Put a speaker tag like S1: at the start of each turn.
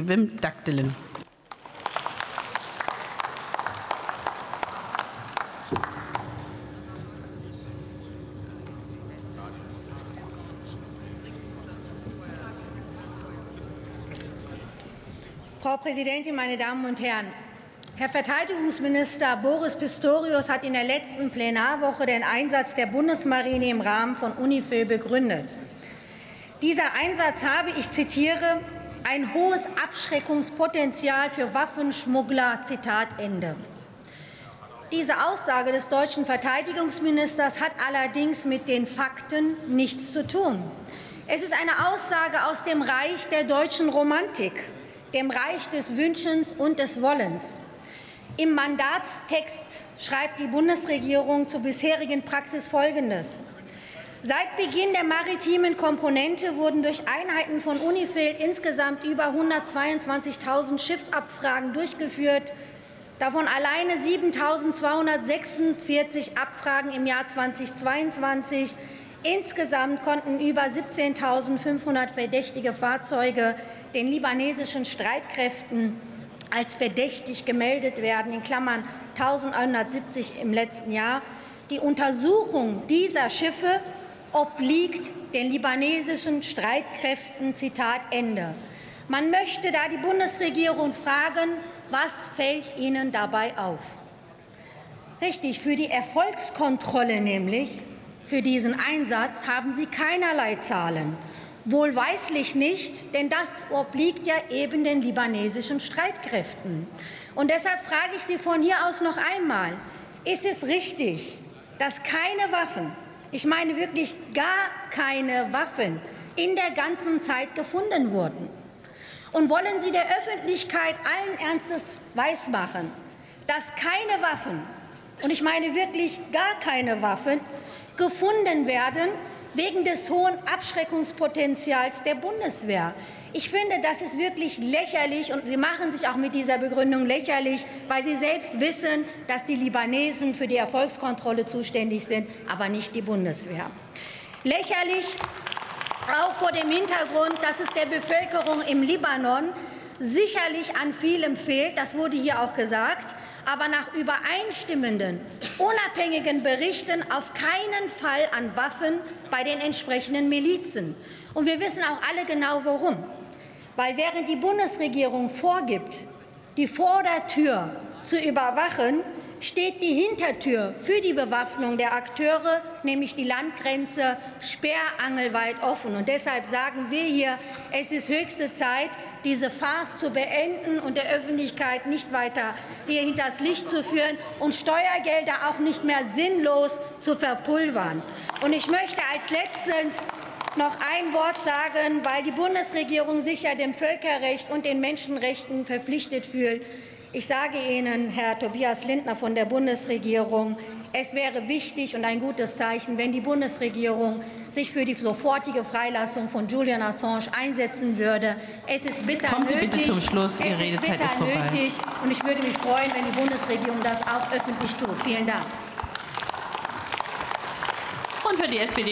S1: Wim Daktelen.
S2: Frau Präsidentin, meine Damen und Herren! Herr Verteidigungsminister Boris Pistorius hat in der letzten Plenarwoche den Einsatz der Bundesmarine im Rahmen von UNIFIL begründet. Dieser Einsatz habe, ich zitiere, ein hohes Abschreckungspotenzial für Waffenschmuggler. Zitat Ende. Diese Aussage des deutschen Verteidigungsministers hat allerdings mit den Fakten nichts zu tun. Es ist eine Aussage aus dem Reich der deutschen Romantik dem Reich des Wünschens und des Wollens. Im Mandatstext schreibt die Bundesregierung zur bisherigen Praxis Folgendes. Seit Beginn der maritimen Komponente wurden durch Einheiten von UNIFIL insgesamt über 122.000 Schiffsabfragen durchgeführt, davon alleine 7.246 Abfragen im Jahr 2022. Insgesamt konnten über 17.500 verdächtige Fahrzeuge den libanesischen Streitkräften als verdächtig gemeldet werden, in Klammern 1170 im letzten Jahr. Die Untersuchung dieser Schiffe obliegt den libanesischen Streitkräften. Zitat Ende. Man möchte da die Bundesregierung fragen, was fällt Ihnen dabei auf? Richtig, für die Erfolgskontrolle nämlich, für diesen Einsatz haben Sie keinerlei Zahlen. Wohlweislich nicht, denn das obliegt ja eben den libanesischen Streitkräften. Und deshalb frage ich Sie von hier aus noch einmal, ist es richtig, dass keine Waffen, ich meine wirklich gar keine Waffen, in der ganzen Zeit gefunden wurden? Und wollen Sie der Öffentlichkeit allen Ernstes weismachen, dass keine Waffen, und ich meine wirklich gar keine Waffen, gefunden werden, wegen des hohen Abschreckungspotenzials der Bundeswehr. Ich finde, das ist wirklich lächerlich und Sie machen sich auch mit dieser Begründung lächerlich, weil Sie selbst wissen, dass die Libanesen für die Erfolgskontrolle zuständig sind, aber nicht die Bundeswehr. Lächerlich auch vor dem Hintergrund, dass es der Bevölkerung im Libanon sicherlich an vielem fehlt, das wurde hier auch gesagt, aber nach übereinstimmenden, unabhängigen Berichten auf keinen Fall an Waffen bei den entsprechenden Milizen. Und wir wissen auch alle genau warum. Weil während die Bundesregierung vorgibt, die Vordertür zu überwachen, steht die Hintertür für die Bewaffnung der Akteure, nämlich die Landgrenze, sperrangelweit offen. Und deshalb sagen wir hier, es ist höchste Zeit, diese Farce zu beenden und der Öffentlichkeit nicht weiter hier hinters Licht zu führen und Steuergelder auch nicht mehr sinnlos zu verpulvern. Und ich möchte als letztes noch ein Wort sagen, weil die Bundesregierung sich ja dem Völkerrecht und den Menschenrechten verpflichtet fühlt. Ich sage Ihnen, Herr Tobias Lindner von der Bundesregierung, es wäre wichtig und ein gutes Zeichen, wenn die Bundesregierung sich für die sofortige Freilassung von Julian Assange einsetzen würde. Es ist bitter
S1: Kommen Sie
S2: nötig.
S1: bitte zum Schluss. Ihre
S2: es ist
S1: Redezeit
S2: bitter
S1: ist vorbei.
S2: nötig. Und ich würde mich freuen, wenn die Bundesregierung das auch öffentlich tut. Vielen Dank.
S1: Und für die SPD